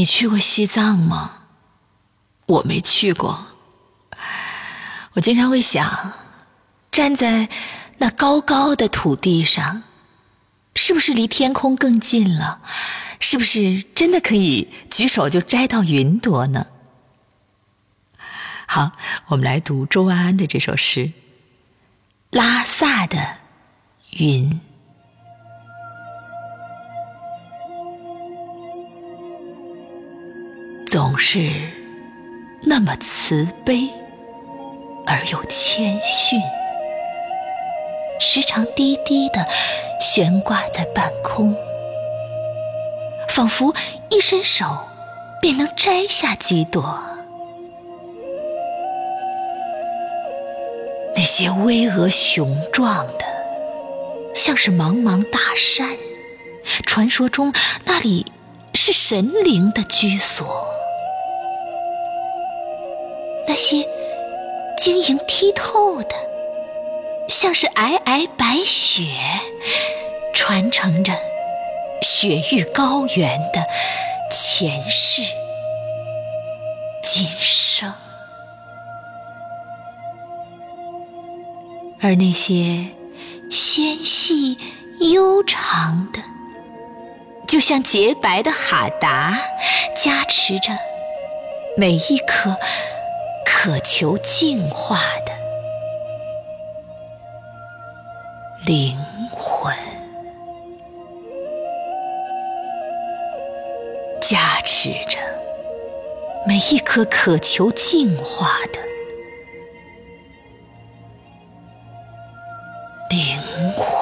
你去过西藏吗？我没去过。我经常会想，站在那高高的土地上，是不是离天空更近了？是不是真的可以举手就摘到云朵呢？好，我们来读周安安的这首诗《拉萨的云》。总是那么慈悲而又谦逊，时常低低的悬挂在半空，仿佛一伸手便能摘下几朵。那些巍峨雄壮的，像是茫茫大山，传说中那里是神灵的居所。那些晶莹剔透的，像是皑皑白雪，传承着雪域高原的前世今生；而那些纤细悠长的，就像洁白的哈达加持着每一颗渴求净化的灵魂加持着每一颗渴求净化的灵魂。